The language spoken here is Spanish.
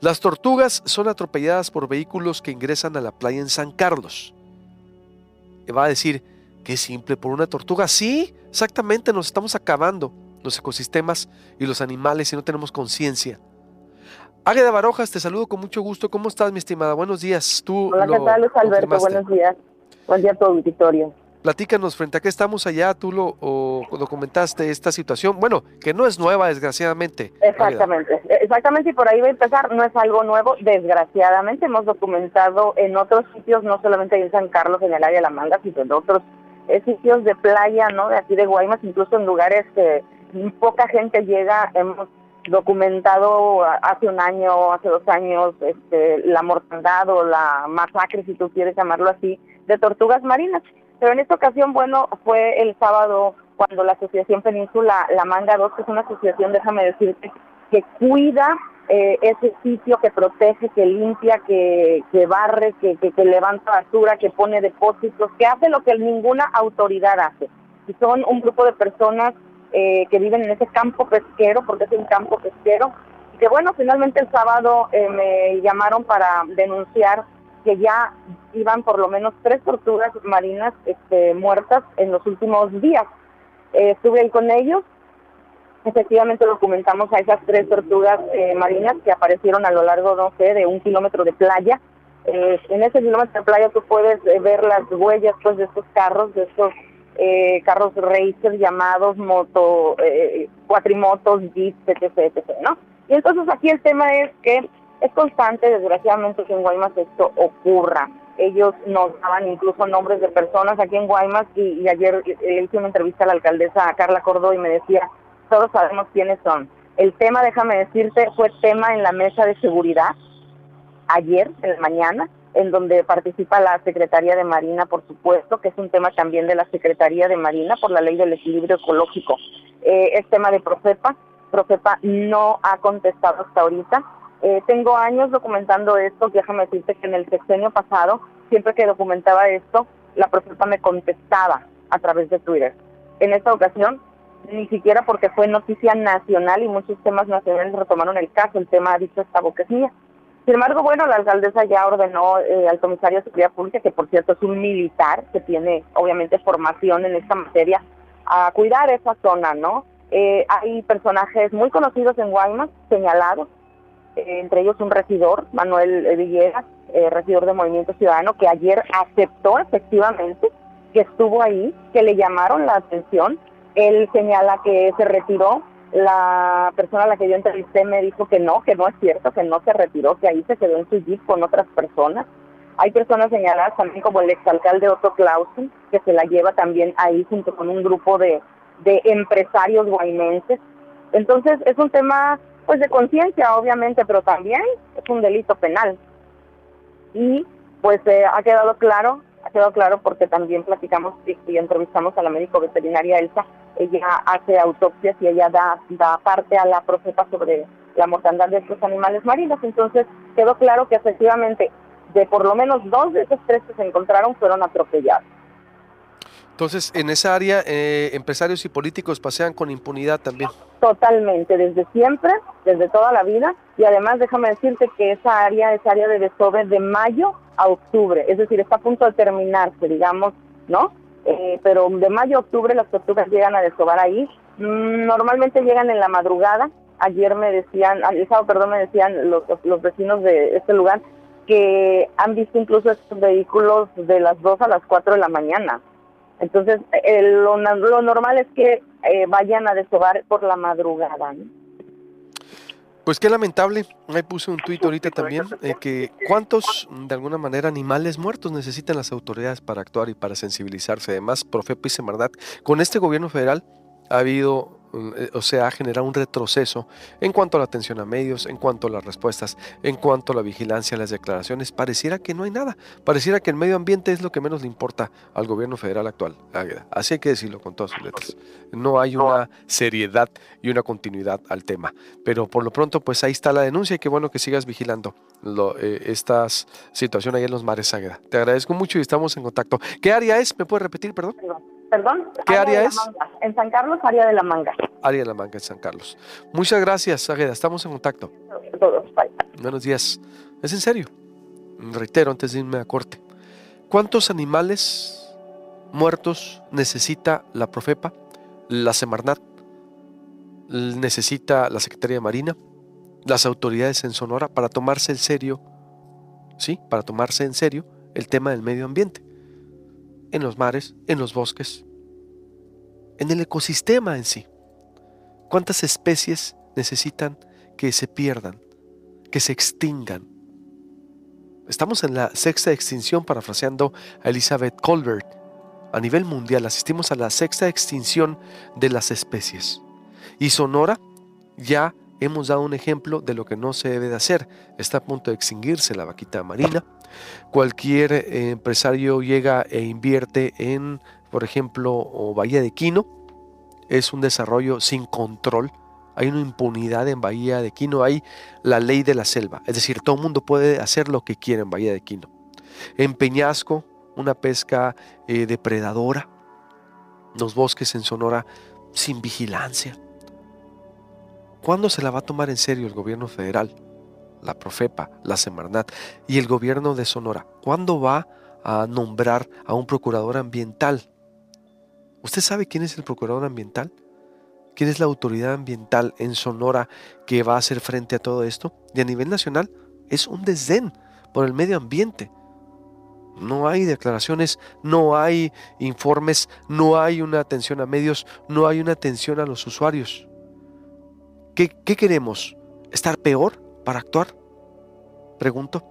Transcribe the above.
Las tortugas son atropelladas por vehículos que ingresan a la playa en San Carlos. Y va a decir, qué simple, por una tortuga. Sí, exactamente, nos estamos acabando los ecosistemas y los animales y no tenemos conciencia. Águeda Barojas, te saludo con mucho gusto. ¿Cómo estás, mi estimada? Buenos días. Tú Hola, ¿qué tal, Luis Alberto? Buenos días. Buen día a tu auditorio. Platícanos, frente a qué estamos allá, tú lo documentaste esta situación, bueno, que no es nueva, desgraciadamente. Exactamente, exactamente, y por ahí va a empezar, no es algo nuevo, desgraciadamente hemos documentado en otros sitios, no solamente en San Carlos, en el área de La Manga, sino en otros sitios de playa, ¿no? De aquí de Guaymas, incluso en lugares que poca gente llega, hemos documentado hace un año, hace dos años, este, la mortandad o la masacre, si tú quieres llamarlo así, de tortugas marinas. Pero en esta ocasión, bueno, fue el sábado cuando la Asociación Península La Manga 2, que es una asociación, déjame decirte, que cuida eh, ese sitio, que protege, que limpia, que, que barre, que, que, levanta basura, que pone depósitos, que hace lo que ninguna autoridad hace. Y son un grupo de personas eh, que viven en ese campo pesquero, porque es un campo pesquero, y que bueno, finalmente el sábado eh, me llamaron para denunciar que ya iban por lo menos tres tortugas marinas este, muertas en los últimos días. Eh, estuve ahí con ellos, efectivamente documentamos a esas tres tortugas eh, marinas que aparecieron a lo largo, no sé, de un kilómetro de playa. Eh, en ese kilómetro de playa tú puedes ver las huellas pues, de estos carros, de estos carros racer llamados moto, cuatrimotos, jeeps, etc, etc, ¿no? Y entonces aquí el tema es que es constante, desgraciadamente, que en Guaymas esto ocurra. Ellos nos daban incluso nombres de personas aquí en Guaymas y, ayer le hice una entrevista a la alcaldesa Carla Cordó y me decía, todos sabemos quiénes son. El tema, déjame decirte, fue tema en la mesa de seguridad ayer, en la mañana, en donde participa la Secretaría de Marina, por supuesto, que es un tema también de la Secretaría de Marina por la ley del equilibrio ecológico. Eh, es tema de Profepa. Profepa no ha contestado hasta ahorita eh, tengo años documentando esto, déjame decirte que en el sexenio pasado, siempre que documentaba esto, la profesora me contestaba a través de Twitter. En esta ocasión, ni siquiera porque fue noticia nacional y muchos temas nacionales retomaron el caso, el tema ha dicho esta mía. Sin embargo, bueno, la alcaldesa ya ordenó eh, al comisario de Seguridad Pública, que por cierto es un militar que tiene obviamente formación en esta materia, a cuidar esa zona, ¿no? Eh, hay personajes muy conocidos en Guaymas, señalados, entre ellos un regidor, Manuel Villegas, eh, regidor de Movimiento Ciudadano, que ayer aceptó efectivamente que estuvo ahí, que le llamaron la atención. Él señala que se retiró. La persona a la que yo entrevisté me dijo que no, que no es cierto, que no se retiró, que ahí se quedó en su jeep con otras personas. Hay personas señaladas también como el exalcalde Otto Clausen, que se la lleva también ahí junto con un grupo de, de empresarios guaymenses. Entonces es un tema pues de conciencia, obviamente, pero también es un delito penal. Y pues eh, ha quedado claro, ha quedado claro porque también platicamos y, entrevistamos a la médico veterinaria Elsa, ella hace autopsias y ella da, da parte a la profeta sobre la mortandad de estos animales marinos. Entonces quedó claro que efectivamente de por lo menos dos de esos tres que se encontraron fueron atropellados. Entonces, en esa área, eh, empresarios y políticos pasean con impunidad también. Totalmente, desde siempre, desde toda la vida. Y además, déjame decirte que esa área es área de desove de mayo a octubre, es decir, está a punto de terminarse, digamos, ¿no? Eh, pero de mayo a octubre las tortugas llegan a desovar ahí. Mm, normalmente llegan en la madrugada. Ayer me decían, el sábado, perdón, me decían los, los vecinos de este lugar que han visto incluso estos vehículos de las 2 a las 4 de la mañana. Entonces, lo, normal es que eh, vayan a desovar por la madrugada. Pues qué lamentable. Ahí puse un tuit ahorita también eh, que cuántos, de alguna manera, animales muertos necesitan las autoridades para actuar y para sensibilizarse. Además, profe y Semarnat, con este gobierno federal ha habido eh, o sea, ha generado un retroceso en cuanto a la atención a medios, en cuanto a las respuestas, en cuanto a la vigilancia, las declaraciones. Pareciera que no hay nada. Pareciera que el medio ambiente es lo que menos le importa al gobierno federal actual. Así hay que decirlo con todas sus letras. No hay una seriedad y una continuidad al tema. Pero por lo pronto, pues ahí está la denuncia y qué bueno que sigas vigilando eh, esta situación ahí en los mares Águeda. Te agradezco mucho y estamos en contacto. ¿Qué área es? ¿Me puedes repetir, perdón? ¿Perdón? ¿Qué área, es? En San Carlos, área de la manga. Área de la manga en San Carlos. Muchas gracias, Águeda. Estamos en contacto. Todos, bye. Buenos días. Es en serio. Reitero antes de irme a corte. ¿Cuántos animales muertos necesita la Profepa, la Semarnat, necesita la Secretaría de Marina, las autoridades en Sonora para tomarse en serio, sí, para tomarse en serio el tema del medio ambiente, en los mares, en los bosques, en el ecosistema en sí. ¿Cuántas especies necesitan que se pierdan, que se extingan? Estamos en la sexta extinción, parafraseando a Elizabeth Colbert. A nivel mundial asistimos a la sexta extinción de las especies. Y Sonora ya hemos dado un ejemplo de lo que no se debe de hacer. Está a punto de extinguirse la vaquita marina. Cualquier eh, empresario llega e invierte en, por ejemplo, Bahía de Quino. Es un desarrollo sin control. Hay una impunidad en Bahía de Quino. Hay la ley de la selva. Es decir, todo el mundo puede hacer lo que quiera en Bahía de Quino. En Peñasco, una pesca eh, depredadora. Los bosques en Sonora sin vigilancia ¿Cuándo se la va a tomar en serio el gobierno federal, la Profepa, la Semarnat y el gobierno de Sonora? ¿Cuándo va a nombrar a un procurador ambiental? ¿Usted sabe quién es el procurador ambiental? ¿Quién es la autoridad ambiental en Sonora que va a hacer frente a todo esto? Y a nivel nacional es un desdén por el medio ambiente. No hay declaraciones, no hay informes, no hay una atención a medios, no hay una atención a los usuarios. ¿Qué, queremos? ¿Estar peor para actuar? Pregunto.